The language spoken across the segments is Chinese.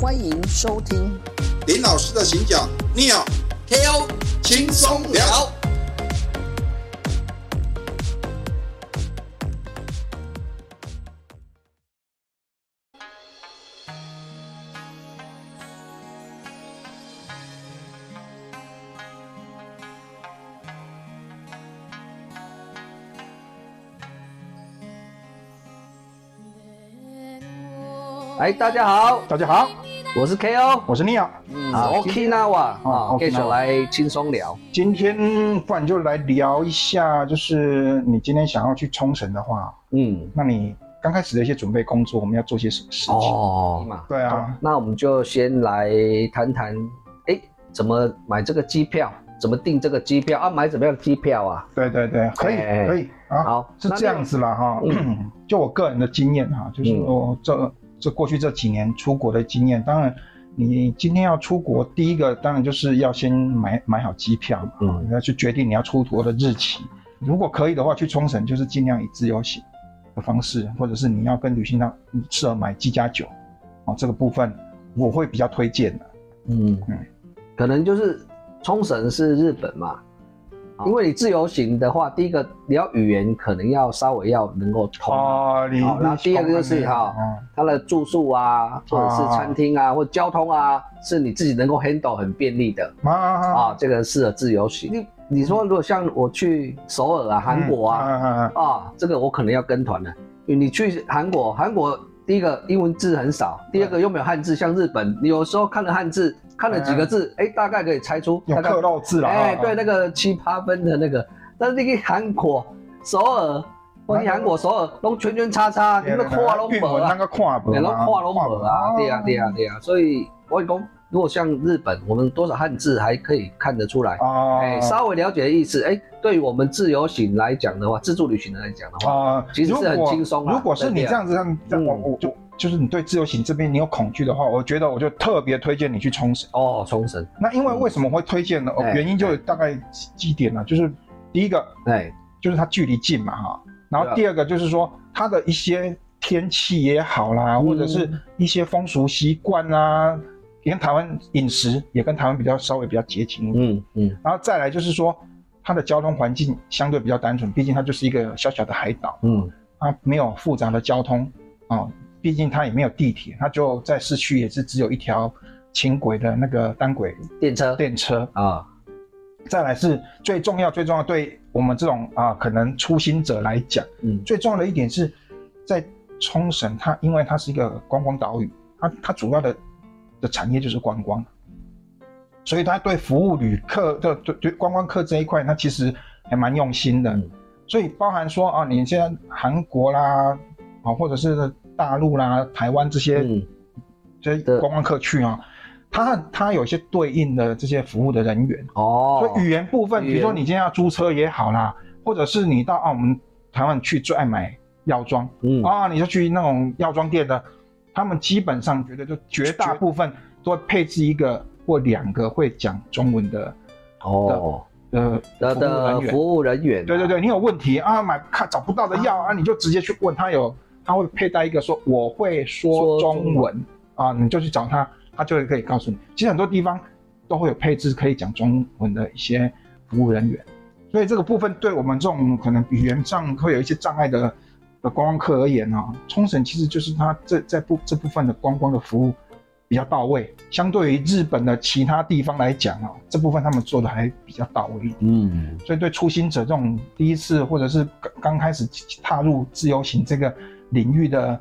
欢迎收听。林老师的行脚 Neo KO 轻松聊。哎，大家好，大家好，我是 KO，我是 Neo。嗯，Okinawa 啊，哦继续 Okinawa 来轻松聊。今天不然就来聊一下，就是你今天想要去冲绳的话，嗯，那你刚开始的一些准备工作，我们要做些什么事情？哦，对啊，那我们就先来谈谈，哎，怎么买这个机票？怎么订这个机票啊？买怎么样的机票啊？对对对，可以哎可以啊，好是这样子啦哈。嗯 就我个人的经验哈，就是我这这过去这几年出国的经验，当然。你今天要出国，第一个当然就是要先买买好机票嘛，嗯要去决定你要出国的日期。如果可以的话，去冲绳就是尽量以自由行的方式，或者是你要跟旅行社适合买机加酒，哦，这个部分我会比较推荐的。嗯嗯可能就是冲绳是日本嘛，因为你自由行的话，第一个你要语言可能要稍微要能够通。哦，你好那第二个就是哈嗯。它的住宿啊，或者是餐厅啊，或者交通啊，是你自己能够 handle 很便利的。啊啊啊，这个适合自由行。你你说如果像我去首尔啊、韩国啊，啊，啊，这个我可能要跟团了，你去韩国，韩国第一个英文字很少，第二个又没有汉字，像日本，你有时候看了汉字，看了几个字，哎，大概可以猜出有大概刻漏字了。哎，啊。对，，那个七八分的那个，但是你去韩国首尔，或你韩国首尔都圈圈叉叉，你那画都没啊，韵文那个看不你都画都没啊，对呀对呀对呀，所以我讲，如果像日本，我们多少汉字还可以看得出来，啊，哎，稍微了解意思，哎，对于我们自由行来讲的话，自助旅行来讲的话，啊，其实是很轻松啊如果是你这样子，这样我嗯我就就是你对自由行这边你有恐惧的话，我觉得我就特别推荐你去冲绳。哦，冲绳，那因为为什么会推荐呢？原因就有大概几几点呢，就是第一个哎，就是它距离近嘛哈，然后第二个就是说它的一些天气也好啦，嗯。或者是一些风俗习惯啊，跟台湾饮食也跟台湾比较稍微比较接近一点。嗯嗯。然后再来就是说，它的交通环境相对比较单纯，毕竟它就是一个小小的海岛，嗯。它没有复杂的交通啊、毕竟它也没有地铁，它就在市区也是只有一条轻轨的那个单轨电车电车。啊，再来是最重要最重要，对我们这种啊可能初心者来讲，嗯最重要的一点是在冲绳，它因为它是一个观光岛屿，它它主要的的产业就是观光，所以它对服务旅客的对对观光客这一块，它其实还蛮用心的。嗯所以包含说啊，你现在韩国啦，啊或者是大陆啦、台湾这些、嗯。这些观光客去啊，他他有一些对应的这些服务的人员。哦，所以语言部分，比如说你今天要租车也好啦，或者是你到澳门、台湾去最爱买药妆嗯。啊，你就去那种药妆店的，他们基本上觉得就绝大部分都会配置一个或两个会讲中文的哦。呃的服务人员。的服务人员啊，对对对，你有问题啊，买看找不到的药啊，你就直接去问他有，他会佩戴一个说我会说说中中文。啊，你就去找他，他就会可以告诉你。其实很多地方都会有配置可以讲中文的一些服务人员，所以这个部分对我们这种可能语言上会有一些障碍的的观光客而言啊，冲绳其实就是它这这部这部分的观光的服务比较到位，相对于日本的其他地方来讲啊，这部分他们做的还比较到位一点。嗯。所以对初心者这种第一次或者是刚刚开始踏入自由行这个领域的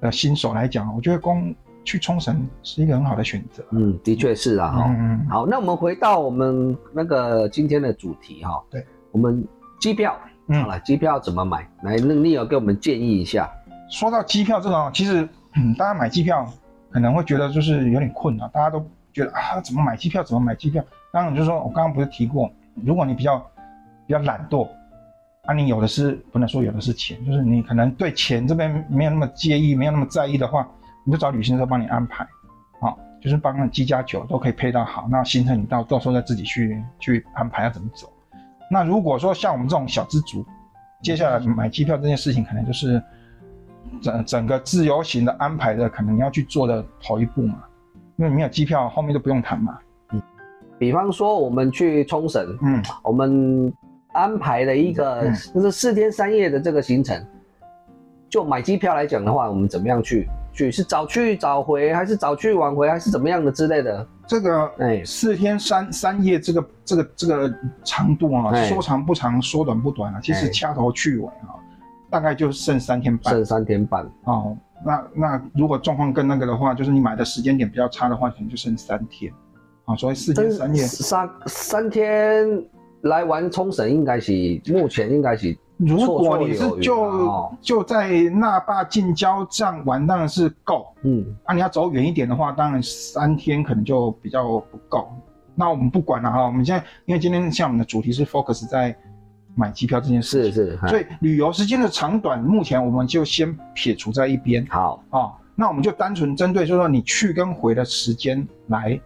呃新手来讲，我觉得光去冲绳是一个很好的选择。嗯，的确是啊哈。嗯，好，那我们回到我们那个今天的主题哈。对，我们机票，嗯好了，机票怎么买？来，那你有给我们建议一下？说到机票这个啊，其实嗯，大家买机票可能会觉得就是有点困难，大家都觉得啊，怎么买机票？怎么买机票？当然就是说我刚刚不是提过，如果你比较比较懒惰，啊，你有的是不能说有的是钱，就是你可能对钱这边没有那么介意，没有那么在意的话，你就找旅行社帮你安排，好、就是帮你机加酒都可以配到好，那行程你到到时候再自己去去安排要怎么走。那如果说像我们这种小资族，接下来买机票这件事情，可能就是整整个自由行的安排的，可能你要去做的头一步嘛。因为没有机票，后面就不用谈嘛。比方说我们去冲绳，嗯，我们安排了一个嗯就是四天三夜的这个行程，就买机票来讲的话，我们怎么样去去是早去早回，还是早去晚回，还是怎么样的之类的？这个哎四天三三夜这个这个这个长度啊，哎说长不长，说短不短啊，其实哎掐头去尾啊，大概就剩三天半剩三天半，哦。那那如果状况更那个的话，就是你买的时间点比较差的话，可能就剩三天啊。所以四天三夜，三三天来玩冲绳，应该是目前应该是如果你是就就在那霸近郊这样玩，当然是够。嗯。啊，你要走远一点的话，当然三天可能就比较不够。那我们不管了哈，我们现在因为今天像我们的主题是 focus 在买机票这件事情，是是，所以旅游时间的长短，目前我们就先撇除在一边。好。啊、那我们就单纯针对，就是说你去跟回的时间来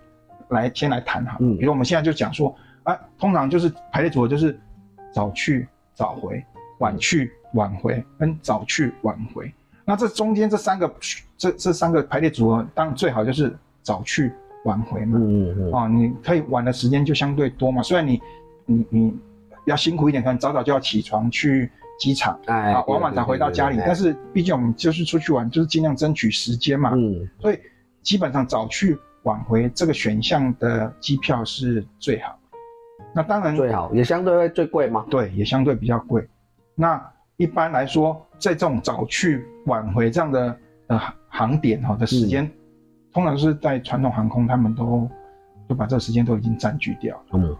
来先来谈哈。嗯。比如我们现在就讲说，啊，通常就是排列组合就是早去早回，晚去晚回，跟早去晚回。那这中间这三个这这三个排列组合，当然最好就是早去晚回嘛。嗯嗯嗯，哦，你可以晚的时间就相对多嘛。虽然你你你要辛苦一点，可能早早就要起床去机场哎啊，晚晚才回到家里。但是是毕竟我们就是出去玩，就是尽量争取时间嘛。嗯所以基本上早去晚回这个选项的机票是最好。那当然最好也相对会最贵吗？对，也相对比较贵。那一般来说，在这种早去晚回这样的呃航航点哈的时间，嗯通常是在传统航空，他们都就把这个时间都已经占据掉了。嗯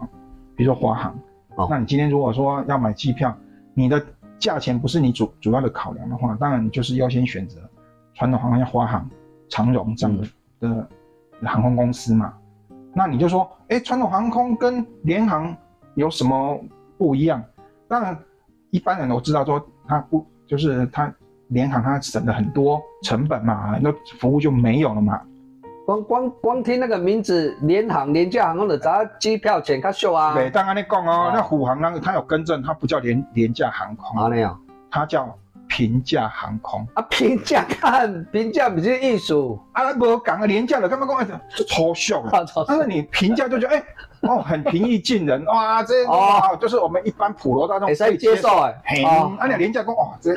比如说华航，哦那你今天如果说要买机票，你的价钱不是你主主要的考量的话，当然你就是优先选择传统航空，像华航、长荣这样的、嗯的航空公司嘛。那你就说，哎，传统航空跟联航有什么不一样？当然，一般人都知道说它不就是它联航它省了很多成本嘛，很多服务就没有了嘛。光光光听那个名字，联航廉价航空的，咱机票钱较俗啊。对，当然你讲哦哦，那虎航那个它有更正，它不叫廉廉价航空，啊那样它叫平价航空。啊，平价看 平价不是艺术，啊，无讲个，廉价的，干嘛讲？哎，就超秀了。啊，超但是你平价就觉得，哎、哦，很平易近人，哇，这哦，就是我们一般普罗大众可以接受哎嘿，哦。啊，你廉价讲，哇，这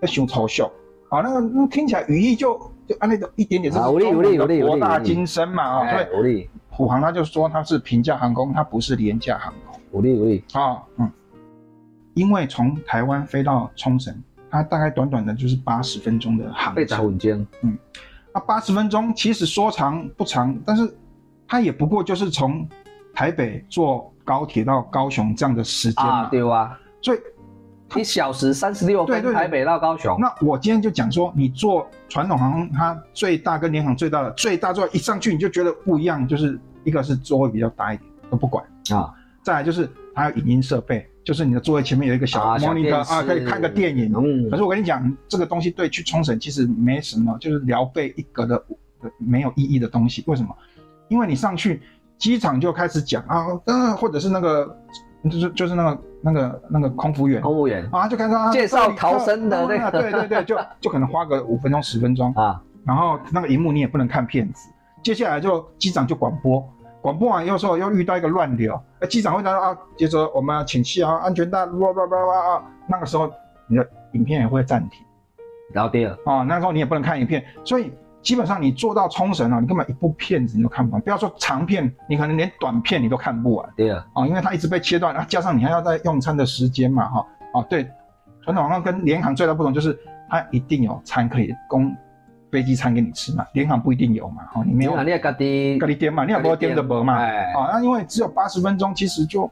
这熊超秀，啊，那个那听起来语义就就按那个一点点，这是啊有理有理有理有理博大精深嘛，啊，所哎，以有力。虎航他就说它是平价航空，它不是廉价航空。有力有力，啊，嗯，因为从台湾飞到冲绳，它大概短短的就是八十分钟的航被砸程。混间，那八十分钟其实说长不长，但是它也不过就是从台北坐高铁到高雄这样的时间嘛。啊，对啊，所以，一小时三十六分，对对对。台北到高雄，那我今天就讲说，你坐传统航空，它最大跟联航最大的最大座一上去你就觉得不一样，就是一个是座位比较大一点，都不管；啊，再来就是它有影音设备，就是你的座位前面有一个小 monitor 啊，可以看个电影。嗯可是我跟你讲，这个东西对去冲绳其实没什么，就是聊备一格的的没有意义的东西。为什么？因为你上去机场就开始讲啊，呃，或者是那个就是就是那个那个那个空服员空服员啊，就开始啊介绍逃生的那个啊对对对，就就可能花个五分钟十分钟，啊，然后那个荧幕你也不能看片子，接下来就机长就广播。广播完有时候又遇到一个乱流，那，机长会说啊，接着我们要请系好安全带，哇哇哇哇啊，那个时候你的影片也会暂停。然后第二，啊、那时候你也不能看影片，所以基本上你做到冲绳啊，你根本一部片子你都看不完，不要说长片，你可能连短片你都看不完。第二，啊、因为它一直被切断啊，加上你还要在用餐的时间嘛，哈、哦，对，传统航空跟联航最大不同就是它一定有餐可以供飞机餐给你吃嘛，联航不一定有嘛，哦、你没有你看你也家己咖喱点嘛，你也不会点的不嘛，哎。啊，那因为只有八十分钟，其实就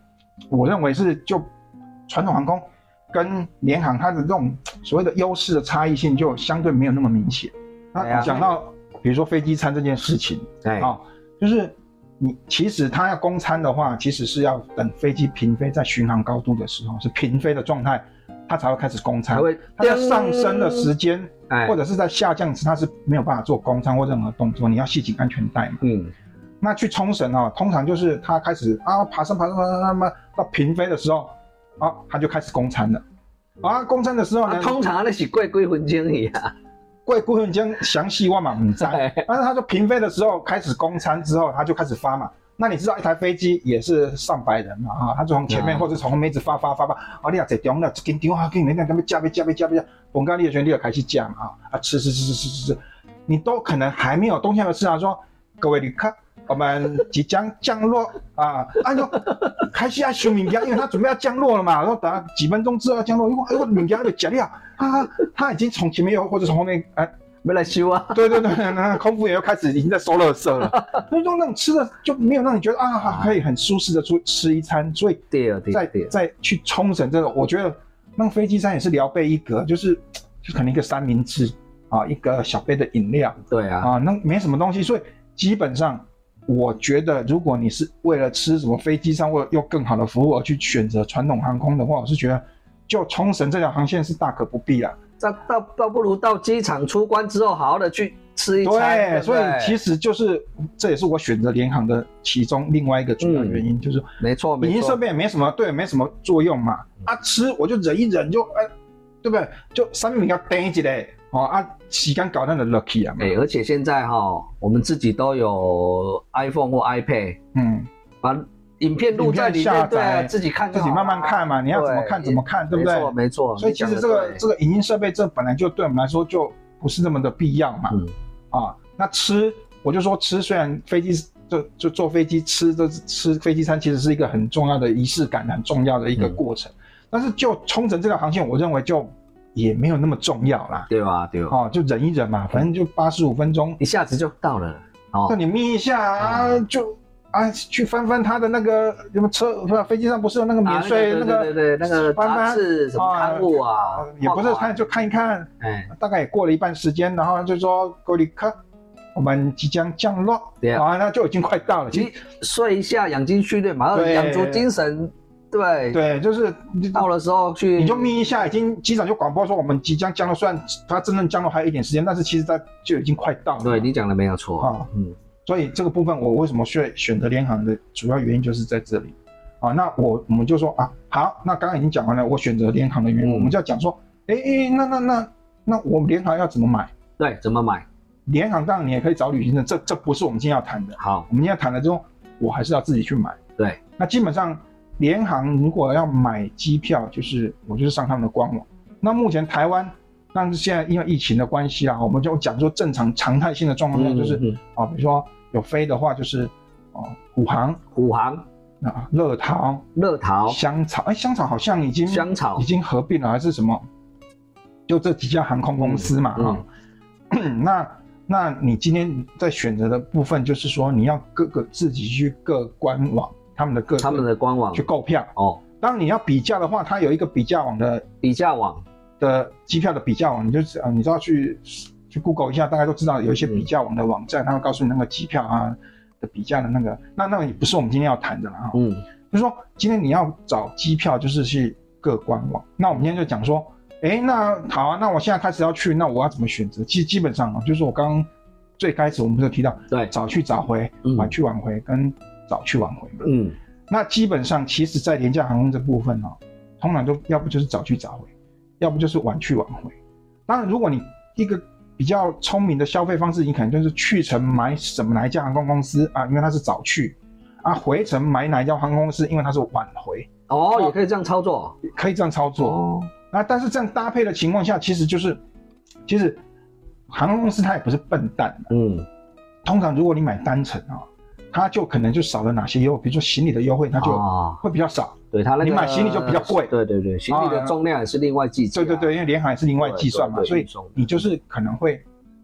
我认为是就传统航空跟联航它的这种所谓的优势的差异性就相对没有那么明显。那讲到比如说飞机餐这件事情哎。啊，就是你其实它要供餐的话，其实是要等飞机平飞在巡航高度的时候是平飞的状态，它才会开始供餐他。会它在上升的时间哎或者是在下降时，它是没有办法做供餐或任何动作，你要系紧安全带嘛。嗯那去冲绳啊，通常就是他开始啊爬升爬升爬升爬升到平飞的时候，啊他就开始供餐了。啊，供餐的时候呢，啊，通常那是过几分钟而已啊，贵顾问将详细我嘛唔知，但是他说平飞的时候开始供餐之后，他就开始发嘛。那你知道一台飞机也是上百人嘛啊，他就从前面或者从后面一直发发发发，啊你啊在中了，跟电话跟人家他们加倍加倍加倍加，本咖喱的兄弟就开始讲啊啊吃吃吃吃吃吃吃，你都可能还没有动向的吃啊，说各位旅客。我们即将降落啊！按照，开始要修敏家，因为他准备要降落了嘛。然后等几分钟之后要降落，因为哎呦敏家就假掉啊！他已经从前面又或者从后面哎没来修啊。对对对，那空服员又开始已经在收垃圾了。所以说那种吃的就没有让你觉得啊，可以很舒适的出吃一餐。所以在在去冲绳这个，我觉得那飞机餐也是聊备一格，就是就可能一个三明治啊，一个小杯的饮料。对啊，啊那没什么东西，所以基本上。我觉得，如果你是为了吃什么飞机上或又更好的服务而去选择传统航空的话，我是觉得，就冲绳这条航线是大可不必了。倒倒倒不如到机场出关之后，好好的去吃一餐。对，所以其实就是这也是我选择联航的其中另外一个主要原因，就是没错，影音设备也没什么，对，没什么作用嘛。啊，吃我就忍一忍，就哎，对不对？就三明要等一嘞。哦啊，时间搞那的 lucky 啊！哎，而且现在哈，我们自己都有 iPhone 或 iPad，嗯，把影片录在里面，对，自己看，自己慢慢看嘛。你要怎么看怎么看，对不对？没错，没错。所以其实这个这个影音设备，这本来就对我们来说就不是那么的必要嘛。嗯。啊，那吃，我就说吃，虽然飞机就就坐飞机吃这吃飞机餐，其实是一个很重要的仪式感，很重要的一个过程。但是就冲绳这条航线，我认为就。也没有那么重要啦，对吧？对哦，就忍一忍嘛，反正就八十五分钟，一下子就到了。哦，那你眯一下啊，就啊，去翻翻他的那个什么车，不是飞机上不是有那个免税那个对对对，那个翻翻是什么刊物啊？也不是看，就看一看。哎，大概也过了一半时间，然后就说格里克，我们即将降落，啊，那就已经快到了。其实睡一下，养精蓄锐，马上养足精神。对对，就是到的时候去，你就眯一下，已经机长就广播说我们即将降落，虽然它真正降落还有一点时间，但是其实它就已经快到了。对你讲的没有错啊，嗯，所以这个部分我为什么选选择联航的主要原因就是在这里啊。那我我们就说啊，好，那刚刚已经讲完了，我选择联航的原因，我们就要讲说，哎哎，那那那那我们联航要怎么买？对，怎么买？联航当然你也可以找旅行社，这这不是我们今天要谈的。好，我们今天谈的之后，我还是要自己去买。对，那基本上。联航如果要买机票，就是我就是上他们的官网。那目前台湾，但是现在因为疫情的关系啊，我们就讲说正常常态性的状况下，就是啊，比如说有飞的话，就是哦，虎航、虎航。啊，乐桃、乐桃、香草，哎，香草好像已经香草。已经合并了，还是什么？就这几家航空公司嘛，哈。那那你今天在选择的部分，就是说你要各个自己去各官网。他们的各他们的官网。去购票。哦。当你要比价的话，它有一个比价网的比价网的机票的比价网，你就啊，你知道去去 Google 一下，大家都知道有一些比价网的网站，他会告诉你那个机票啊的比价的那个。那那个也不是我们今天要谈的了哈。嗯，就是说今天你要找机票，就是去各官网。那我们今天就讲说，哎，那好啊，那我现在开始要去，那我要怎么选择？其实基本上啊，就是我刚刚最开始我们不是提到，对，早去早回，晚去晚回跟。早去晚回嘛，嗯，那基本上其实，在廉价航空这部分呢，通常都要不就是早去早回，要不就是晚去晚回。当然，如果你一个比较聪明的消费方式，你可能就是去程买什么哪一家航空公司啊，因为它是早去啊；回程买哪一家航空公司，因为它是晚回。哦，也可以这样操作，可以这样操作。哦，那但是这样搭配的情况下，其实就是，其实航空公司它也不是笨蛋。嗯，通常如果你买单程啊。它就可能就少了哪些优惠，比如说行李的优惠，它就会比较少。对它那个，你买行李就比较贵。对对对，行李的重量也是另外计算。对对对，因为联航也是另外计算嘛，所以你就是可能会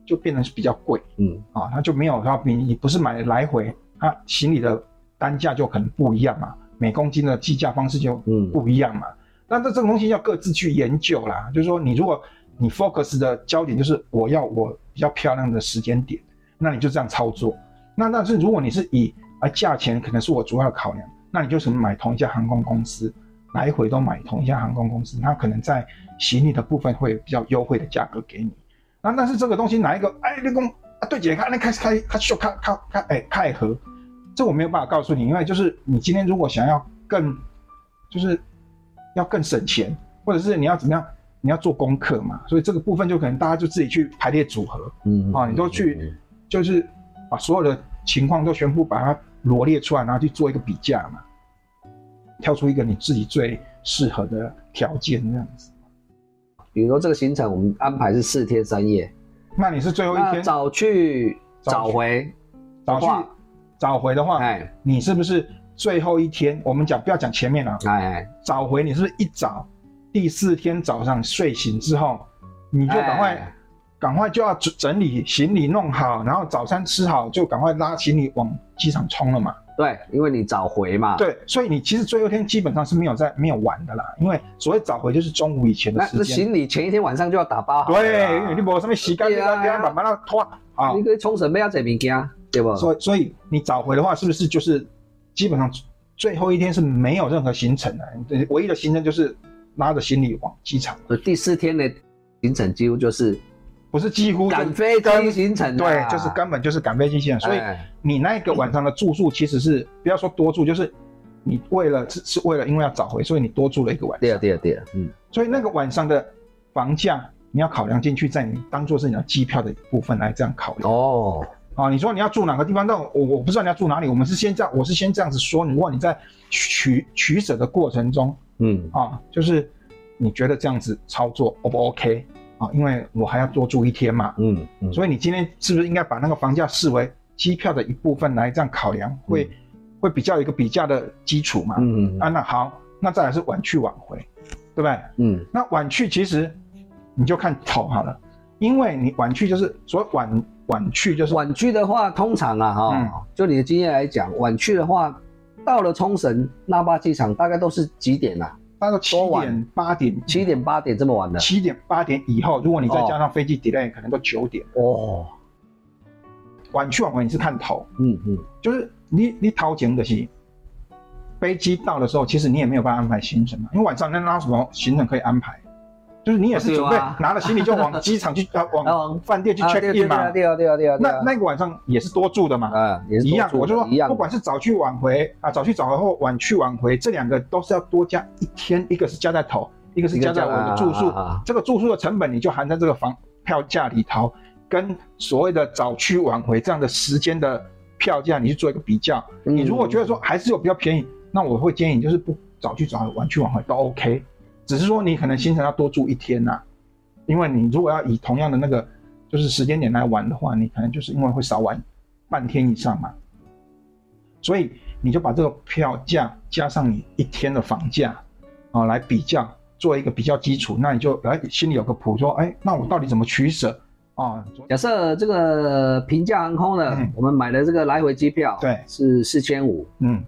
就变成是比较贵。嗯，啊，它就没有它比你不是买来回，它行李的单价就可能不一样嘛，每公斤的计价方式就不一样嘛。但这这个东西要各自去研究啦，就是说你如果你 focus 的焦点就是我要我比较漂亮的时间点，那你就这样操作。那但是如果你是以啊价钱可能是我主要考量，那你就是买同一家航空公司，来回都买同一家航空公司，那可能在行李的部分会比较优惠的价格给你。那但是这个东西哪一个哎，那公啊对姐看那开开开秀开开开哎开盒，这我没有办法告诉你，因为就是你今天如果想要更就是要更省钱，或者是你要怎么样你要做功课嘛，所以这个部分就可能大家就自己去排列组合嗯啊，你都去就是把所有的情况都全部把它罗列出来，然后去做一个比价嘛，挑出一个你自己最适合的条件这样子。比如说这个行程我们安排是四天三夜，那你是最后一天早去早回早去早回的话，哎你是不是最后一天？我们讲不要讲前面了，哎，早回你是不是一早第四天早上睡醒之后，你就赶快、哎赶快就要整整理行李弄好，然后早餐吃好，就赶快拉行李往机场冲了嘛。对，因为你早回嘛，，对，所以你其实最后一天基本上是没有在没有玩的啦，因为所谓早回就是中午以前的那那时间。行李前一天晚上就要打包好，对，因为你无什么时间，你对啊要慢慢的拖啊。你可以冲绳要这物件，对不？所以所以你早回的话，是不是就是基本上最后一天是没有任何行程的？唯一的行程就是拉着行李往机场，所以第四天的行程几乎就是不是几乎赶飞机行程啊，对，就是根本就是赶飞机线。所以哎你那个晚上的住宿其实是不要说多住，就是你为了是是为了因为要找回，所以你多住了一个晚上对啊。对啊对啊，嗯，所以那个晚上的房价你要考量进去，在你当做是你的机票的一部分来这样考量。哦，啊，你说你要住哪个地方？但我我不知道你要住哪里。我们是先这样，我是先这样子说。如果你在取取舍的过程中嗯，啊，就是你觉得这样子操作 O 不 OK 啊？因为我还要多住一天嘛，嗯嗯，所以你今天是不是应该把那个房价视为机票的一部分来这样考量，会、会比较有一个比价的基础嘛？嗯嗯啊，那好，那再来是晚去晚回，对不对？嗯那晚去其实你就看头好了，因为你晚去就是所谓晚晚去就是晚去的话，通常啊哈，嗯就你的经验来讲，晚去的话，到了冲绳那霸机场大概都是几点啊？大概七点八点七点八点这么晚的？七点八点以后，如果你再加上飞机 delay，、可能都九点。哦，晚去晚回你是看头，嗯嗯，就是你你掏钱的是飞机到的时候，其实你也没有办法安排行程嘛，因为晚上那哪有什么行程可以安排？就是你也是准备拿了行李就往机场去，呃，往往饭店去啊 check in 嘛。对啊对啊对啊，对那啊那个晚上也是多住的嘛，啊也是一样。我就说不，管是早去晚回啊，早去早回或晚去晚回，这两个都是要多加一天，一个是加在头，一个是加在我的住宿。这个住宿的成本你就含在这个房票价里头，跟所谓的早去晚回这样的时间的票价，你去做一个比较。嗯你如果觉得说还是有比较便宜，那我会建议你就是不早去早回，晚去晚回都 OK，只是说你可能行程要多住一天呐、因为你如果要以同样的那个就是时间点来玩的话，你可能就是因为会少玩半天以上嘛，所以你就把这个票价加上你一天的房价啊、来比较，做一个比较基础，那你就哎心里有个谱，说哎那我到底怎么取舍？啊？假设这个平价航空呢，嗯。我们买的这个来回机票，对。是四千五，嗯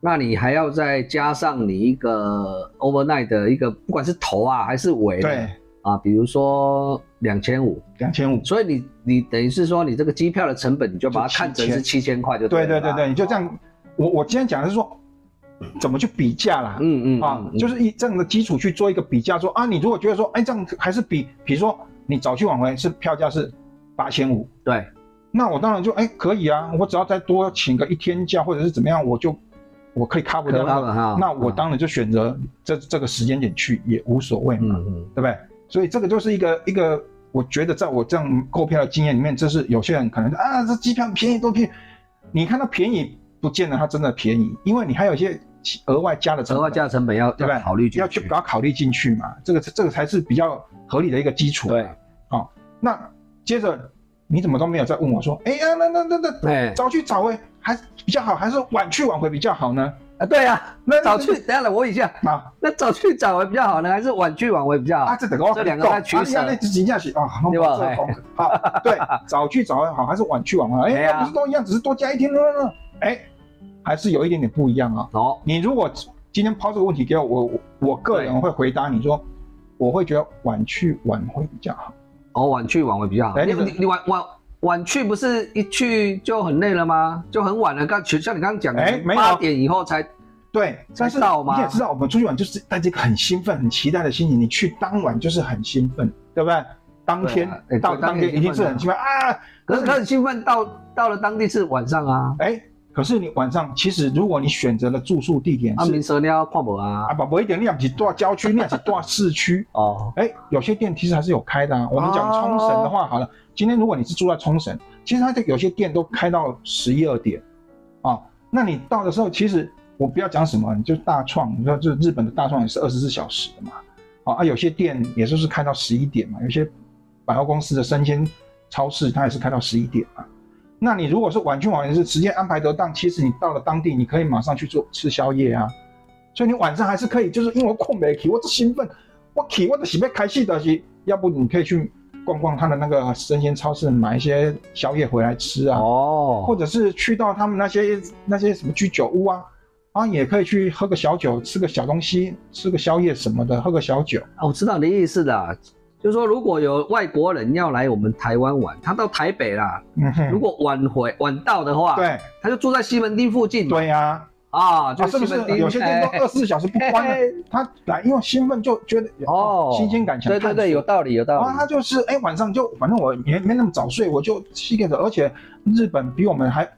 那你还要再加上你一个 overnight 的一个，不管是头啊还是尾对。啊，比如说两千五，两千五，所以你你等于是说你这个机票的成本，你就把它看成是七千。块就对对对对，你就这样。我我今天讲的是说怎么去比价啦，嗯嗯啊，嗯。就是以这样的基础去做一个比价，说啊，你如果觉得说，哎，这样还是比，比如说你早去晚回是票价是八千五，对，那我当然就哎可以啊，我只要再多请个一天假或者是怎么样，我就我可以 cover 可到那个，哈那我当然就选择这这个时间点去也无所谓嘛，对不对？所以这个就是一个一个，我觉得在我这样购票的经验里面，这是有些人可能啊，这机票便宜多便宜，你看它便宜，不见得它真的便宜，因为你还有一些额外加的成本，额外加的成本要对不对？要考虑进要去把它考虑进去嘛，这个这个才是比较合理的一个基础。对，好，那接着你怎么都没有再问我说，哎呀，那那那那哎早去早回还比较好，还是晚去晚回比较好呢？啊对啊，那早去，等一下来问一下，啊那早去早回比较好呢，还是晚去晚回比较好啊，？这等我这两个在取舍啊那这真正是啊，对吧好，对，早去早回好，还是晚去晚回好？哎，不是都一样，只是多加一天呢？哎，还是有一点点不一样啊。哦，你如果今天抛这个问题给我，我我我个人会回答你说，我会觉得晚去晚回比较好。哦，晚去晚回比较好。你哎那个你你晚晚晚去不是一去就很累了吗？就很晚了。刚像你刚刚讲的，哎没有八点以后才对，但是到吗你也知道，我们出去玩就是带着一个很兴奋、很期待的心情。你去当晚就是很兴奋，对不对？当天、到当天当天一定是很兴奋啊！可是他很兴奋，到到了当地是晚上啊。哎，可是你晚上其实如果你选择了住宿地点啊，是民生你要看无啊啊，？不不一点，你也是住郊区，你也是 住市区。哦，哎，有些店其实还是有开的啊。我们讲冲绳的话，好了，今天如果你是住在冲绳，其实它的有些店都开到十一二点，啊，那你到的时候，其实我不要讲什么，你就大创，你说就是日本的大创也是二十四小时的嘛，啊啊，有些店也就是开到十一点嘛，有些百货公司的生鲜超市它也是开到十一点嘛。那你如果是晚去晚回是时间安排得当，其实你到了当地，你可以马上去做吃宵夜啊。所以你晚上还是可以，就是因为我困没起，我这兴奋，我起我的喜被开戏的是，要不你可以去逛逛他的那个生鲜超市，买一些宵夜回来吃啊，哦，或者是去到他们那些那些什么居酒屋啊，啊也可以去喝个小酒，吃个小东西，吃个宵夜什么的，喝个小酒。啊我知道你的意思啦，就是说如果有外国人要来我们台湾玩，他到台北啦，嗯，如果晚回晚到的话，，对。他就住在西门町附近嘛，对呀、啊，就啊，是不是？有些店都哎。二十四小时不关哎。的？他来因为兴奋就觉得哦，新鲜感强对对对，有道理有道理。啊，他，就是哎、晚上就反正我没没那么早睡，我就七点钟，而且日本比我们还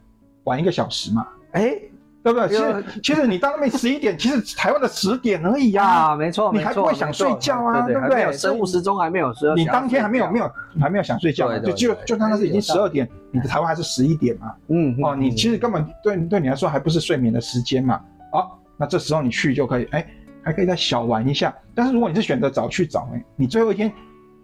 晚一个小时嘛，哎对不对？其有实其实你到那边 十一点，其实台湾的十点而已呀、啊，没错，你还不会想睡觉啊对对不对？生物时钟还没有说，你当天还没有没有，有还没有想睡觉就就对就当那是已经十二点，你的台湾还是十一点嘛，嗯哦，你其实根本对对你来说还不是睡眠的时间嘛，好、那这时候你去就可以，哎，还可以再小玩一下。但是如果你是选择早去早回，你最后一天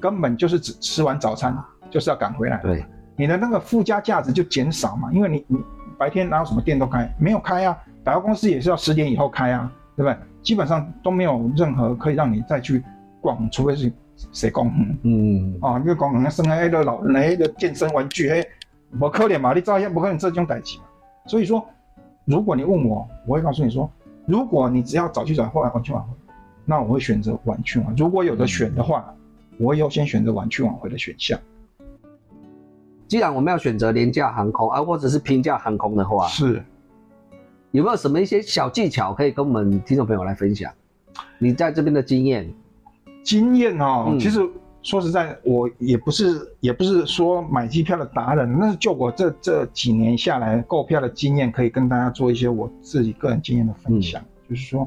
根本就是只吃完早餐就是要赶回来，对，你的那个附加价值就减少嘛，因为你你白天哪有什么店都开，没有开啊，百货公司也是要十点以后开啊，对不对？基本上都没有任何可以让你再去逛，除非是谁讲嗯嗯，哦，你讲那生迄个老人迄个健身玩具，迄无可能嘛，你知道不可能这种代志嘛。所以说，如果你问我，我会告诉你说，如果你只要早去早回，晚去晚回，那我会选择晚去晚。如果有的选的话，我会优先选择晚去晚回的选项。既然我们要选择廉价航空啊，或者是平价航空的话，是，有没有什么一些小技巧可以跟我们听众朋友来分享？你在这边的经验，经验哦，嗯其实说实在，我也不是也不是说买机票的达人，那是就我这这几年下来购票的经验，可以跟大家做一些我自己个人经验的分享。就是说，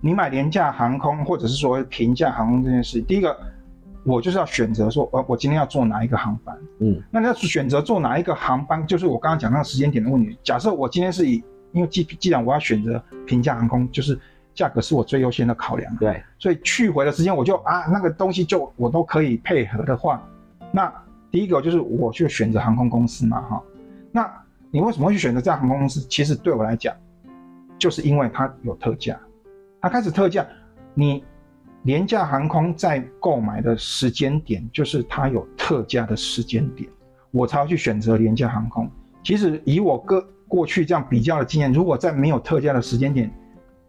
你买廉价航空或者是所谓平价航空这件事，第一个，我就是要选择说，呃我今天要坐哪一个航班。嗯那你要选择坐哪一个航班，就是我刚刚讲那个时间点的问题。假设我今天是以，因为既既然我要选择平价航空，就是价格是我最优先的考量。对，所以去回的时间我就啊那个东西就我都可以配合的话，那第一个就是我去选择航空公司嘛哈。那你为什么会去选择这样航空公司？其实对我来讲，就是因为它有特价，它开始特价，你廉价航空在购买的时间点就是它有特价的时间点，我才会去选择廉价航空。其实以我个过去这样比较的经验，如果在没有特价的时间点，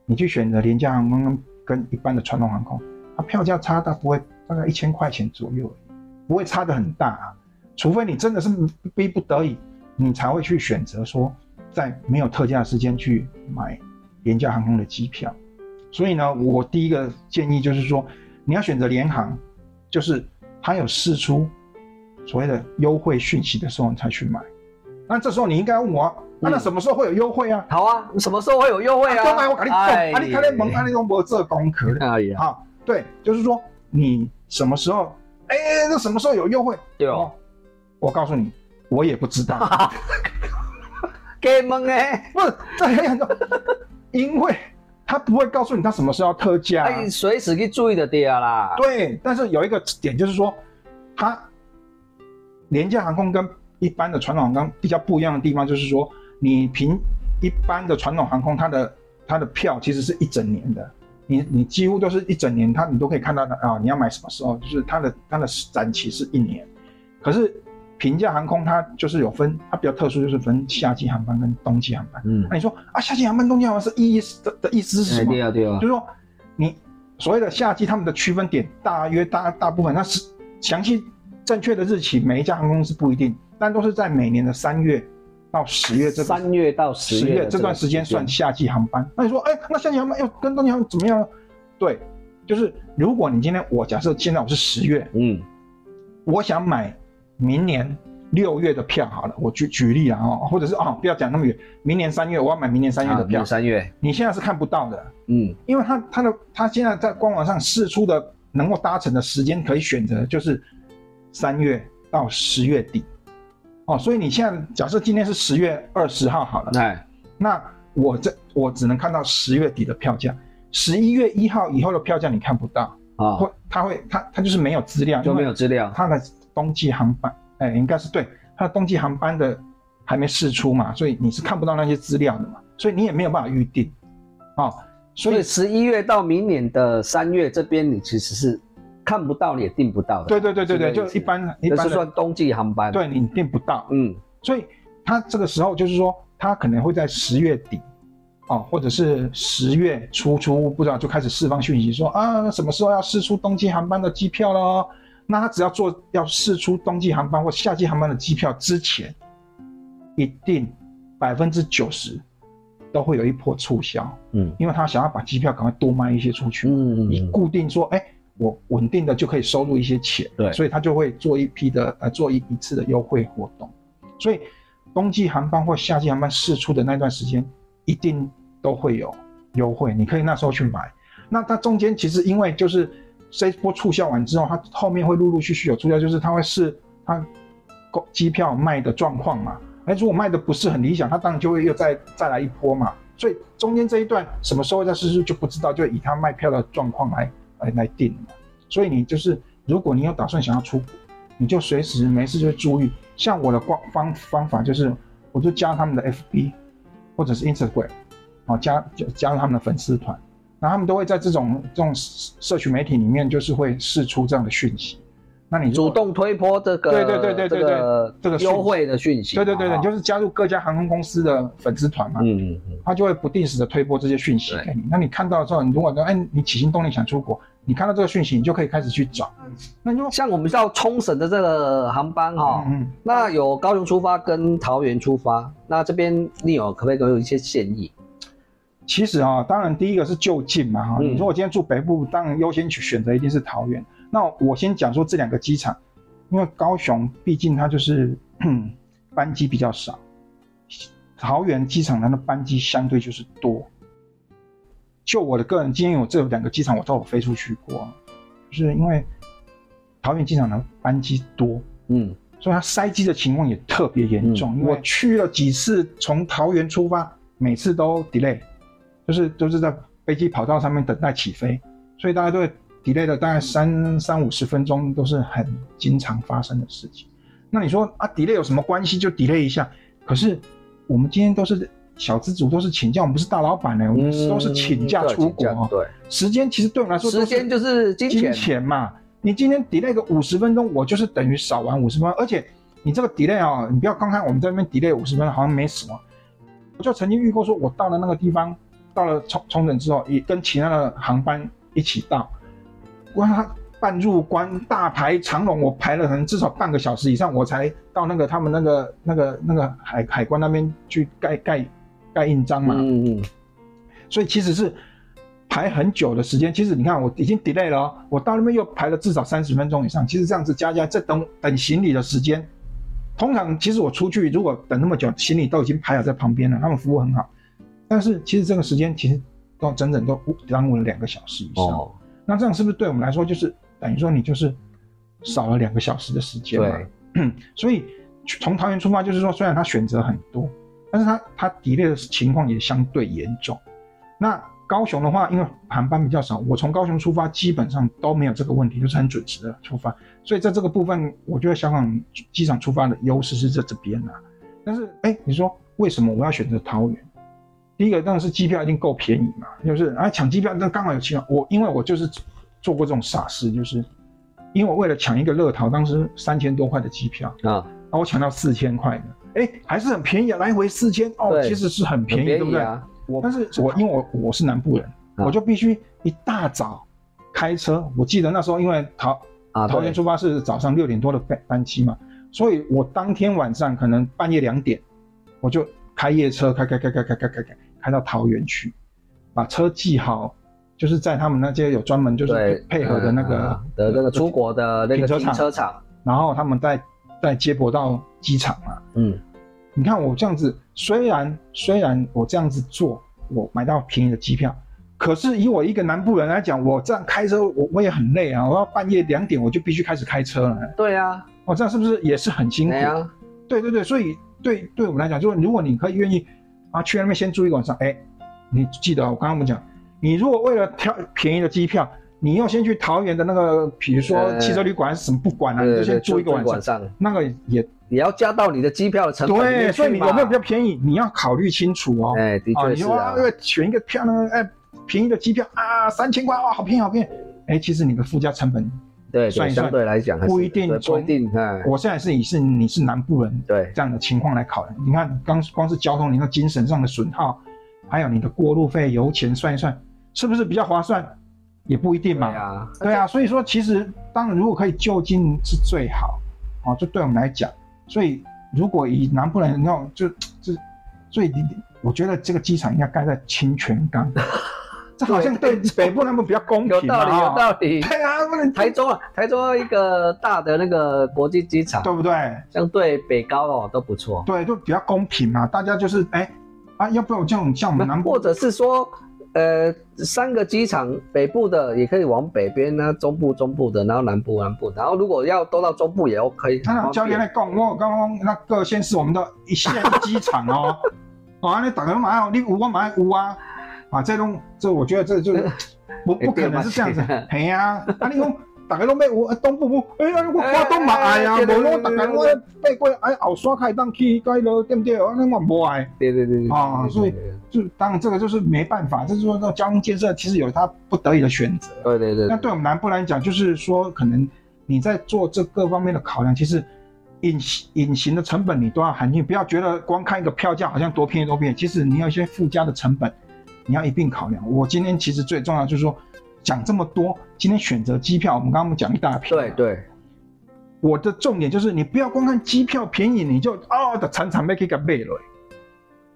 你去选择廉价航空跟一般的传统航空，它票价差大不会大概一千块钱左右，不会差的很大啊。除非你真的是逼不得已，你才会去选择说在没有特价的时间去买廉价航空的机票。所以呢，我第一个建议就是说，你要选择联航，就是它有释出所谓的优惠讯息的时候，你才去买。那这时候你应该问我那什么时候会有优惠啊？好啊，什么时候会有优惠啊？刚才我跟你讲，哎啊，你看那门，啊，你都没做功课的哎呀，啊。对，就是说你什么时候，哎，那什么时候有优惠？对哦，我告诉你，我也不知道，给蒙哎，不是这很多，因为他不会告诉你他什么时候要特价。啊、哎，随时去注意的对啊啦。对，但是有一个点就是说，它廉价航空跟一般的传统航空比较不一样的地方，就是说，你凭一般的传统航空，它的它的票其实是一整年的，你你几乎都是一整年，它你都可以看到的啊，你要买什么时候，就是它的它的展期是一年，可是平价航空它就是有分，它比较特殊，就是分夏季航班跟冬季航班。嗯那，你说啊，夏季航班、冬季航班是意思的的意思是哎什么？对啊对啊就是，说你所谓的夏季，他们的区分点大约大大部分，那是详细正确的日期，每一家航空公司不一定，但都是在每年的三月到十月这个三月到十十月这段时间算夏季航班。那你说，哎，那夏季航班要跟冬季航班怎么样？对，就是如果你今天我假设现在我是十月，嗯我想买明年六月的票好了，我举举例啊哦，或者是哦，不要讲那么远，明年三月我要买明年三月的票，啊三月，你现在是看不到的，嗯，因为他他的他现在在官网上试出的能够搭乘的时间可以选择就是三月到十月底，哦，所以你现在假设今天是十月二十号好了，哎，那我这我只能看到十月底的票价，十一月一号以后的票价你看不到，啊，会他会他他就是没有资料，就没有资料，他的冬季航班，哎，应该是对，它的冬季航班的还没试出嘛，所以你是看不到那些资料的嘛，所以你也没有办法预定，哦，所以十一月到明年的三月这边，你其实是看不到，也订不到的。对对对对对，就一般一这是般算冬季航班。，对你订不到，嗯，所以它这个时候就是说，它可能会在十月底，哦，或者是十月初初，不知道就开始释放讯息说啊，什么时候要试出冬季航班的机票喽？那他只要做要试出冬季航班或夏季航班的机票之前，一定百分之九十都会有一波促销，嗯因为他想要把机票赶快多卖一些出去。嗯你固定说，哎、我稳定的就可以收入一些钱，对所以他就会做一批的呃做一一次的优惠活动，所以冬季航班或夏季航班试出的那段时间，一定都会有优惠，你可以那时候去买。那它中间其实因为就是这一波促销完之后，它后面会陆陆续续有促销，就是它会试它机票卖的状况嘛。哎，如果卖的不是很理想，它当然就会又再再来一波嘛。所以中间这一段什么时候再试出就不知道，就以它卖票的状况来来来定嘛。所以你就是，如果你有打算想要出国，你就随时没事就注意。像我的方方方法就是，我就加他们的 FB 或者是 Instagram，啊，加加加入他们的粉丝团，然后他们都会在这种这种社群媒体里面，就是会释出这样的讯息。那你主动推播这个，对对对对对对这个这个优惠的讯息。对对对对，就是加入各家航空公司的粉丝团嘛，嗯嗯嗯，他就会不定时的推播这些讯息给你。那你看到之后，你如果说，哎，你起心动念想出国，你看到这个讯息，你就可以开始去找。那你就像我们到冲绳的这个航班哈，嗯嗯那有高雄出发跟桃园出发，那这边你有可不可以给我一些建议？其实啊，当然第一个是就近嘛哈。嗯你说我今天住北部，当然优先去选择一定是桃园。那我先讲说这两个机场，因为高雄毕竟它就是 班机比较少，桃园机场它的班机相对就是多。就我的个人经验，我这两个机场我都有飞出去过，就是因为桃园机场的班机多，嗯，所以它塞机的情况也特别严重。嗯我去了几次，从桃园出发，每次都 delay，就是都是在飞机跑道上面等待起飞，所以大家都会 delay 的大概三三五十分钟，都是很经常发生的事情。那你说啊，delay 有什么关系？就 delay 一下。可是我们今天都是小资主，都是请假，我们不是大老板呢，我们都是请假出国对，时间其实对我们来说时间就是金金钱，嘛。你今天 delay 个五十分钟，我就是等于少玩五十分钟，而且你这个 delay 啊、你不要刚看我们在那边 delay 五十分钟，好像没什么。我就曾经遇过，说我到了那个地方，到了冲冲绳之后，也跟其他的航班一起到，哇，他办入关大排长龙，我排了可能至少半个小时以上，我才到那个他们那个那个那个海海关那边去盖盖盖印章嘛。嗯嗯所以其实是排很久的时间。其实你看，我已经 delay 了、哦，我到那边又排了至少三十分钟以上。其实这样子加加，这等等行李的时间，通常其实我出去如果等那么久，行李都已经排好在旁边了，他们服务很好。但是其实这个时间其实都整整都耽误了两个小时以上。哦，那这样是不是对我们来说就是等于说你就是少了两个小时的时间嘛？对，所以从桃园出发，就是说虽然他选择很多，但是他他 delay 的情况也相对严重。那高雄的话，因为航班比较少，我从高雄出发基本上都没有这个问题，就是很准时的出发。所以在这个部分，我觉得香港机场出发的优势是在这边啊、但是，哎，你说为什么我要选择桃园？第一个当然是机票一定够便宜嘛，就是啊抢机票，那刚好有机会。我因为我就是做过这种傻事，就是因为我为了抢一个乐淘，当时三千多块的机票，啊，啊，我抢到四千块的，哎，还是很便宜啊，来回四千哦，其实是很便宜，对不对？啊，我但是我因为我我是南部人，啊我就必须一大早开车。我记得那时候因为桃啊，桃园出发是早上六点多的班班机嘛，所以我当天晚上可能半夜两点，我就开夜车开开开开开开开开开到桃园去，把车寄好，就是在他们那些有专门就是配配合的那个嗯的那个出国的那个停车场然后他们再再接驳到机场嘛。嗯，你看我这样子，虽然虽然我这样子做，我买到便宜的机票，可是以我一个南部人来讲，我这样开车，我我也很累啊，我要半夜两点我就必须开始开车了。对啊，哦，这样是不是也是很辛苦？对啊，对对对，所以对对我们来讲，就是如果你可以愿意啊去那边先住一个晚上，哎，你记得我刚刚我们讲，你如果为了挑便宜的机票，你要先去桃园的那个，比如说呃汽车旅馆还是什么，不管了、你就先住一个晚上，上，那个也也要加到你的机票的成本对，所以你有没有比较便宜，你要考虑清楚哦。哎，的啊，确是啊。你说啊，，选一个漂亮的哎便宜的机票啊，三千块哇，好便宜好便宜，哎，其实你的附加成本，对对，算一算相对来讲不一定对不一定，哎，我现在是以是你是南部人对这样的情况来考量。你看，刚光是交通，你看精神上的损耗，还有你的过路费、油钱算一算，是不是比较划算？也不一定嘛。对啊，对啊，所以说其实当然如果可以就近是最好，哦，这对我们来讲，所以如果以南部人，那就就所以我觉得这个机场应该盖在清泉岗，这好像对北部南部比较公平嘛，有道理，有哦道理。对啊，不能台中啊，台中一个大的那个国际机场，对不对？相对北高哦都不错。对，就比较公平嘛，大家就是哎啊，要不要这种像我们南部或者是说，呃，三个机场，北部的也可以往北边呢，中部中部的，然后南部南部，然后如果要都到中部也 OK。那教练来讲，我刚刚那个先是我们的一线机场哦，啊，你大家买哦，你有我买有啊，啊，这种这我觉得这就是 不不可能是这样子嘿呀，啊你讲 大家都买有，啊东部不，哎呀我花东嘛爱啊，哎对对无咯大家我背过哎后刷开当去该咯，对不对？啊那我无爱。对对对对啊所以就当然这个就是没办法，就是说那交通建设其实有它不得已的选择。对对对，那对我们南部来讲，就是说，可能你在做这各方面的考量，其实隐形隐形的成本你都要含进，不要觉得光看一个票价好像多便宜多便宜，其实你要一些附加的成本，你要一并考量。我今天其实最重要就是说，讲这么多，今天选择机票，我们刚刚讲一大片，对对我的重点就是你不要光看机票便宜，你就啊的惨惨被给给背了，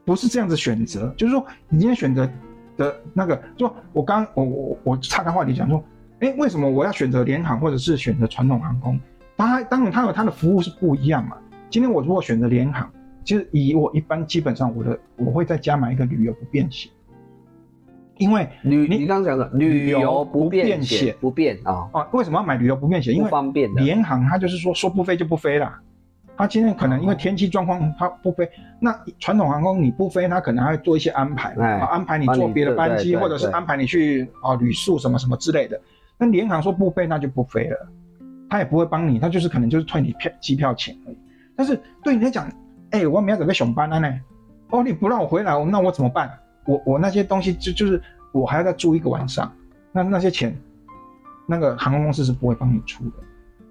不是这样子选择，就是说你今天选择的那个，就我刚我我我岔开话题讲说，哎，为什么我要选择联航或者是选择传统航空？它当然它有它的服务是不一样嘛。今天我如果选择联航，其实以我一般基本上我的我会再加买一个旅游不便险，因为旅你你刚刚讲的旅游不便旅游不便险险不便啊，啊为什么要买旅游不便险？因为方便的。联航它就是说说不飞就不飞啦。它今天可能因为天气状况它不飞，那传统航空你不飞，它可能还会做一些安排，安排你坐别的班机，或者是安排你去啊旅宿什么什么之类的。那联航说不飞，那就不飞了，他也不会帮你，他就是可能就是退你票机票钱而已。但是对你来讲，哎、我明天准备上班了呢，哦你不让我回来，那我怎么办？我我那些东西就就是我还要再住一个晚上，那那些钱，那个航空公司是不会帮你出的。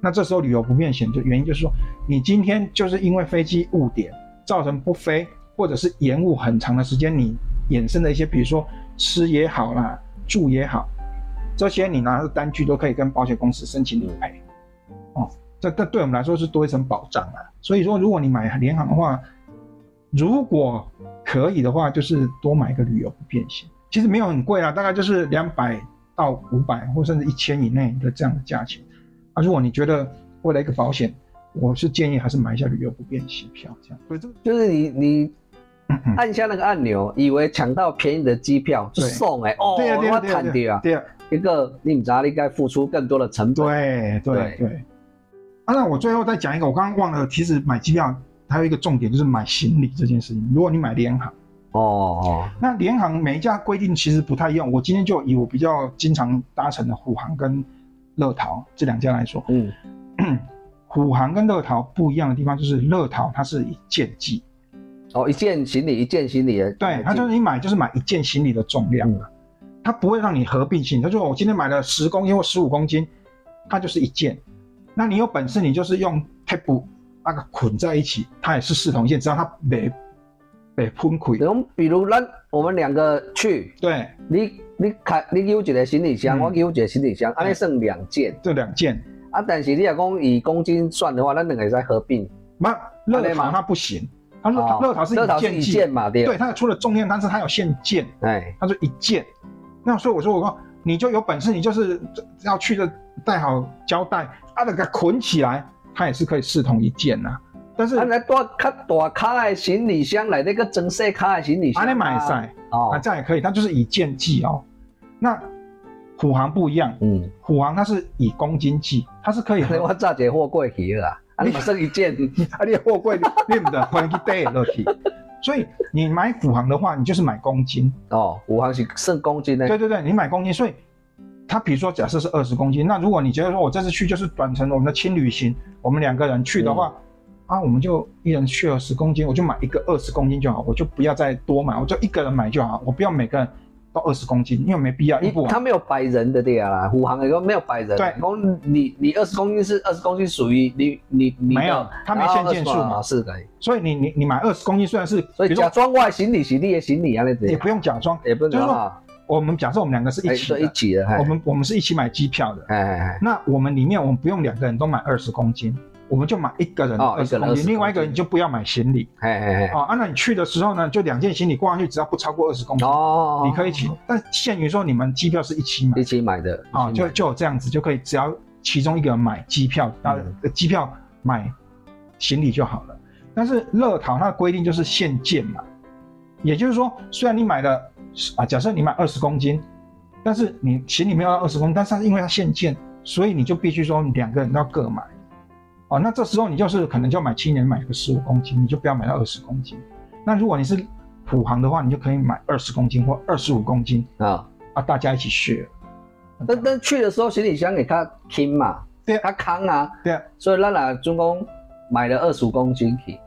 那这时候旅游不便险就原因就是说，你今天就是因为飞机误点造成不飞，或者是延误很长的时间，你衍生的一些，比如说吃也好啦，住也好，这些你拿着单据都可以跟保险公司申请理赔。哦，这这对我们来说是多一层保障啊。所以说，如果你买联航的话，如果可以的话，就是多买一个旅游不便险，其实没有很贵啊，大概就是两百到五百或甚至一千以内的这样的价钱。啊，如果你觉得为了一个保险，我是建议还是买一下旅游不便险票这样。所以这个就是你你按下那个按钮，以为抢到便宜的机票就送哎、哦，对啊对啊我对啊对啊，啊对啊一个你唔知道你该付出更多的成本。对对对对。啊，那我最后再讲一个，我刚刚忘了，其实买机票还有一个重点就是买行李这件事情。如果你买联航，哦哦，那联航每一家规定其实不太一样。我今天就以我比较经常搭乘的虎航跟乐桃这两家来说，嗯，虎航跟乐桃不一样的地方就是乐桃它是一件计，哦，一件行李一件行李的，对，它就是你买就是买一件行李的重量啊，它不会让你合并性。它就说我今天买了十公斤或十五公斤，它就是一件。那你有本事你就是用 tape 那个捆在一起，它也是四同线，只要它没没喷溃。然后比如咱我们两个去，对，你你开你有一个行李箱，嗯我有一个行李箱，安尼剩两件这两件，啊。但是你若讲以公斤算的话，咱两个在合并。那乐安内吗桃它不行，它说哦乐桃是乐淘是一一件计件嘛，对。对，，它除了重量，但是它有限件，哎，它就一件。那所以我说我说你就有本事，你就是要去的带好胶带，啊，给它捆起来，它也是可以视同一件呐、但是啊，来大较大卡的行李箱来那个装细卡的行李箱啊，安尼买晒哦。啊，，这样也可以，它就是以件计哦。那虎航不一样，嗯，虎航它是以公斤计，它是可以 我炸一个货柜去了啊，啊，你马上一件，啊，你货柜你你唔得，可能去带落去。所以你买虎航的话，你就是买公斤。哦，虎航是剩公斤的，对对对，你买公斤，所以它比如说假设是二十公斤，那如果你觉得说我这次去就是短程我们的轻旅行，我们两个人去的话，啊，我们就一人去了十公斤，我就买一个二十公斤就好，我就不要再多买，我就一个人买就好，我不要每个人都二十公斤，因为没必要，因你他没有摆人的对啊啦，虎航的说没有摆人，对讲你你二十公斤是二十公斤属于你你你没有他没限件数嘛。然后20是可以，所以你你你买二十公斤虽然是，所以假装外行李行李也行李啊，那也不用假装，也不用就是说啊，我们假设我们两个是一哎起的，对一起的，哎。我们我们是一起买机票的，哎哎哎，那我们里面我们不用两个人都买二十公斤，我们就买一个人哦二十一个人20公斤，另外一个人就不要买行李。哎哎哎，哦，啊，那你去的时候呢，就两件行李挂上去，只要不超过二十公斤，哦，你可以请。但限于说你们机票是一起买。一，起买的啊、就就有这样子，就可以只要其中一个人买机票，然后机票买行李就好了。但是乐淘它的规定就是限件嘛，也就是说，虽然你买的啊，假设你买二十公斤，但是你行李没有到二十公斤，但是它因为它限件，所以你就必须说两个人都要各买。哦，那这时候你就是可能就买青年买个十五公斤，你就不要买到二十公斤。那如果你是普航的话，你就可以买二十公斤或二十五公斤啊。啊，大家一起 share。但但去的时候行李箱给他轻嘛，对啊他扛啊，对啊，所以咱俩总共买了二十五公斤去，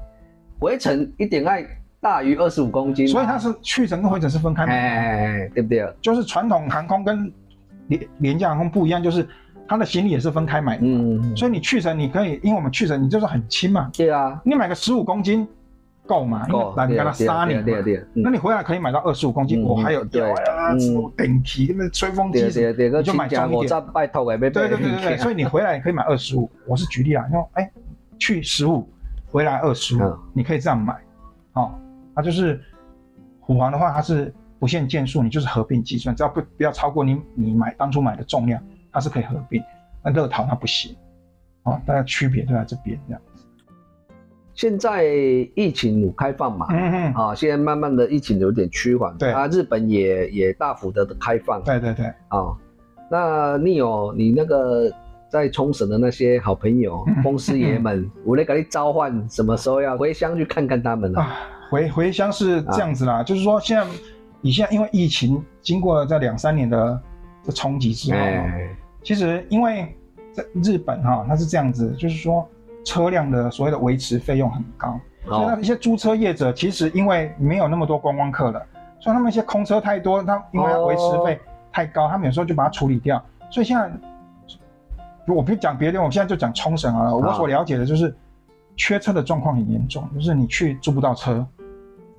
回程一定爱大于二十五公斤，所以它是去程跟回程是分开的。哎对不对？就是传统航空跟廉廉价航空不一样，就是它的行李也是分开买的。嗯，所以你去程你可以，因为我们去程你就是很轻嘛，对啊，你买个十五公斤够嘛？够，那你跟它对啊杀你嘛。对啊对啊，那你回来可以买到二十五公斤，嗯我还有对吊啊，顶皮，那吹风机，对对对，个你就买重一点。再拜托对对对对对，所以以你回来也可以买二十五。我是举例啊，说哎，去十五，回来二十五嗯，你可以这样买。哦，它就是虎航的话，它是不限件数，你就是合并计算，只要不不要超过你你买当初买的重量，它是可以合并。那乐淘它不行。哦，大家区别就在这边这样。现在疫情有开放嘛？嗯嗯，啊，现在慢慢的疫情有点趋缓，对啊，日本也也大幅的开放，对对对，啊，那你有你那个在冲绳的那些好朋友嗯公司爷们，我来给你召唤，什么时候要回乡去看看他们呢？啊，回回乡是这样子啦，就是说现在你现在因为疫情经过了这两三年的这冲击之后，哎，其实因为在日本哈、它是这样子，就是说车辆的所谓的维持费用很高，所以哦那一些租车业者其实因为没有那么多观光客了，所以他们一些空车太多，他因为维持费太高，他们有时候就把它处理掉。所以现在，我不讲别的地方，我现在就讲冲绳好了。我所了解的就是缺车的状况很严重，就是你去租不到车。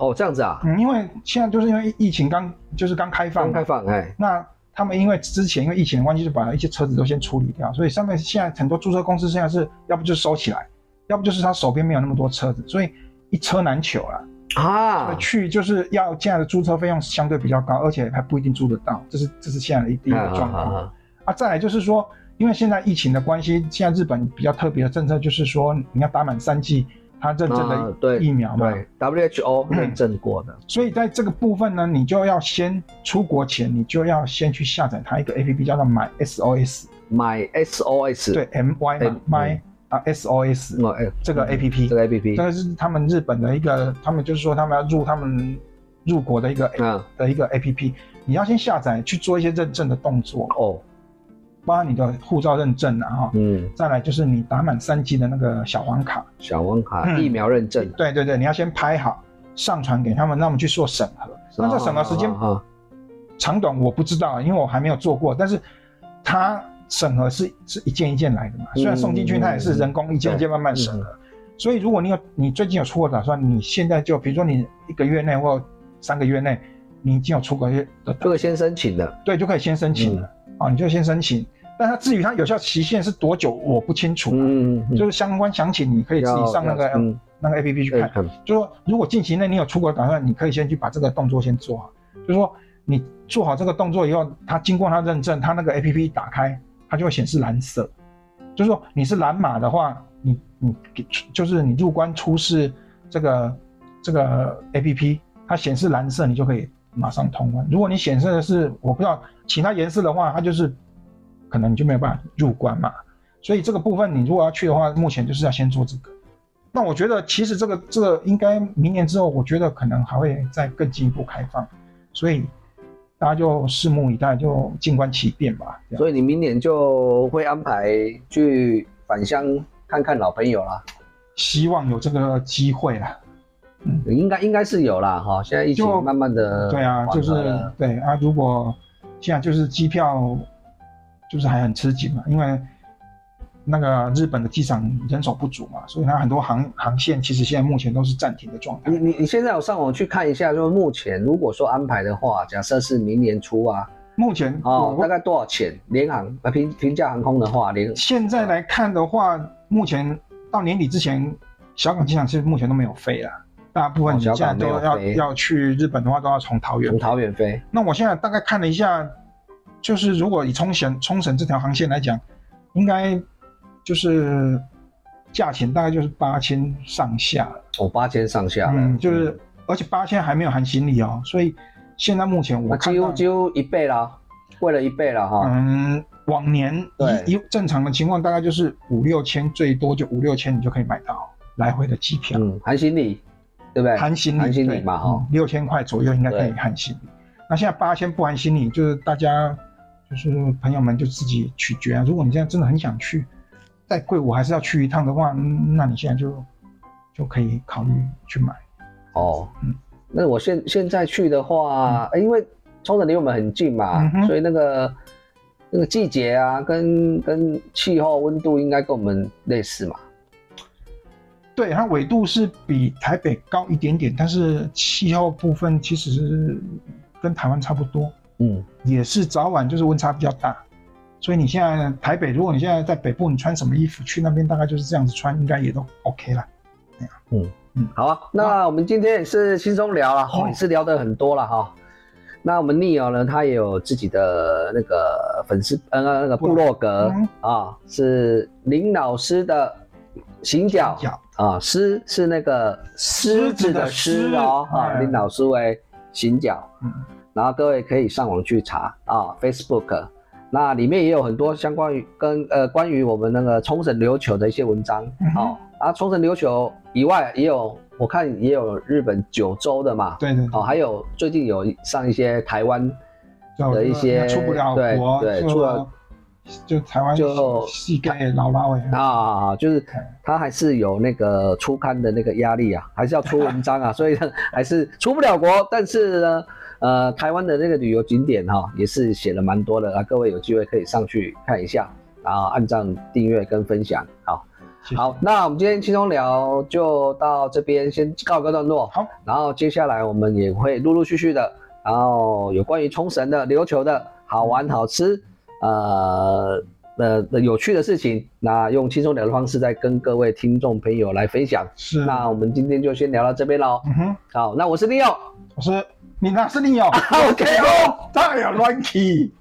哦，这样子啊，嗯，因为现在就是因为疫情刚就是刚开放，刚开放，哎，那他们因为之前因为疫情的关系，就把一些车子都先处理掉，所以上面现在很多租车公司现在是要不就收起来，要不就是他手边没有那么多车子，所以一车难求了。啊，去就是要现在的租车费用相对比较高，而且还不一定租得到，这是这是现在的一第一个状况。啊。啊。再来就是说，因为现在疫情的关系，现在日本比较特别的政策就是说，你要打满三剂，他认证的疫苗嘛，对，WHO 认证过的，所以在这个部分呢，你就要先出国前，你就要先去下载它一个 A P P 叫做 My S O S，My SOS 对 M Y 嘛嗯。My 啊 S O S 哦，哎，这个 A P P，这个 APP，这个是他们日本的一个，他们就是说他们要入他们入国的一个嗯，的一个 A P P，你要先下载去做一些认证的动作，哦，包含你的护照认证啊哈，嗯，再来就是你打满三剂的那个小黄卡，小黄卡嗯。疫苗认证，对对对，你要先拍好上传给他们，让他们去做审核。那这审核时间啊，长短我不知道，因为我还没有做过，但是它审核是是一件一件来的嘛，虽然送进去它也是人工一件一件慢慢审核，所以如果你有你最近有出国打算，你现在就比如说你一个月内或三个月内，你已经有出国的打这个先申请的，对，就可以先申请了。啊、你就先申请。但它至于它有效期限是多久，我不清楚，嗯，嗯就是相关详情你可以自己上那个嗯那个 A P P 去看。看，就说如果近期内你有出国的打算，你可以先去把这个动作先做好。就是说你做好这个动作以后，它经过它认证，它那个 A P P 打开，它就会显示蓝色。就是说你是蓝码的话，你你给就是你入关出示这个这个 A P P，它显示蓝色，你就可以马上通关。如果你显示的是我不知道其他颜色的话，它就是可能你就没有办法入关嘛。所以这个部分你如果要去的话，目前就是要先做这个。那我觉得其实这个这个应该明年之后，我觉得可能还会再更进一步开放，所以大家就拭目以待，就静观其变吧。所以你明年就会安排去返乡看看老朋友啦，希望有这个机会啦。应该应该是有啦哈。现在疫情慢慢的对啊，就是对啊，如果现在就是机票就是还很吃紧嘛，因为那个日本的机场人手不足嘛，所以它很多航航线其实现在目前都是暂停的状态你。你你现在有上网去看一下，就是目前如果说安排的话，假设是明年初啊，目前哦，大概多少钱？联航啊平平价航空的话，联现在来看的话，目前到年底之前，小港机场其实目前都没有飞了。大部分小港都要、飞要去日本的话，都要从桃园从。桃园飞，那我现在大概看了一下，就是如果以冲绳冲绳这条航线来讲，应该就是价钱大概就是八千上下。哦八千上下，嗯，就是而且八千还没有含行李哦，所以现在目前我那几乎几乎一倍啦，贵了一倍了哈。嗯，往年对一一正常的情况大概就是五六千，最多就五六千，你就可以买到来回的机票。嗯，含行李，对不对？含行李，含行李嘛哈。六千块左右应该可以含行李。那现在八千不含行李，就是大家就是朋友们就自己取决啊。如果你现在真的很想去，再贵我还是要去一趟的话，嗯那你现在就就可以考虑去买。哦，嗯那我现现在去的话，呃因为冲绳离我们很近嘛，嗯所以那个那个季节啊，跟跟气候温度应该跟我们类似嘛。对，它纬度是比台北高一点点，但是气候部分其实是跟台湾差不多，嗯，也是早晚就是温差比较大。所以你现在台北，如果你现在在北部，你穿什么衣服去那边，大概就是这样子穿，应该也都 OK 啦。好啊，那我们今天也是轻松聊了，哦。也是聊的很多了哈。那我们 Neo 呢，他也有自己的那个粉丝呃那个部落格。嗯。啊，是林老师的行脚。啊，狮是那个狮子的狮哦啊，哎。林老师为行脚，嗯，然后各位可以上网去查啊，Facebook，那里面也有很多相关于跟呃关于我们那个冲绳琉球的一些文章哦。啊，冲绳琉球以外也有，我看也有日本九州的嘛，对对哦，还有最近有上一些台湾的一些出不了对国，就对出了就台湾就膝盖老老哎，啊，就是他还是有那个出刊的那个压力啊，还是要出文章啊，所以呢还是出不了国。但是呢，呃，台湾的那个旅游景点哈、也是写了蛮多的啊，各位有机会可以上去看一下，然后按赞、订阅跟分享。好，谢谢好，那我们今天轻松聊就到这边先告一个段落。好，然后接下来我们也会陆陆续续的，然后有关于冲绳的、琉球的好玩好吃，呃呃的有趣的事情，那用轻松聊的方式再跟各位听众朋友来分享。是，那我们今天就先聊到这边喽。嗯哼，好，那我是 Leo，我是你呢是你哦 OK 哦，太有乱气，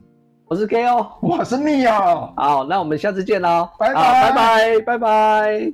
我是 KO。我是你哦。好，那我们下次见喽。拜拜好拜拜，拜拜。